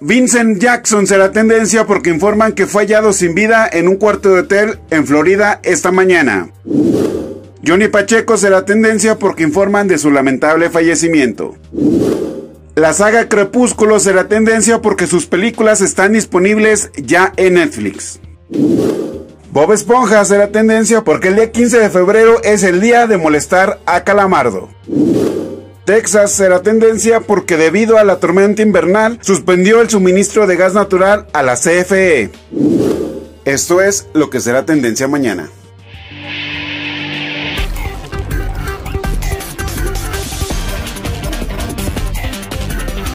Vincent Jackson será tendencia porque informan que fue hallado sin vida en un cuarto de hotel en Florida esta mañana. Johnny Pacheco será tendencia porque informan de su lamentable fallecimiento. La saga Crepúsculo será tendencia porque sus películas están disponibles ya en Netflix. Bob Esponja será tendencia porque el día 15 de febrero es el día de molestar a Calamardo. Texas será tendencia porque debido a la tormenta invernal suspendió el suministro de gas natural a la CFE. Esto es lo que será tendencia mañana.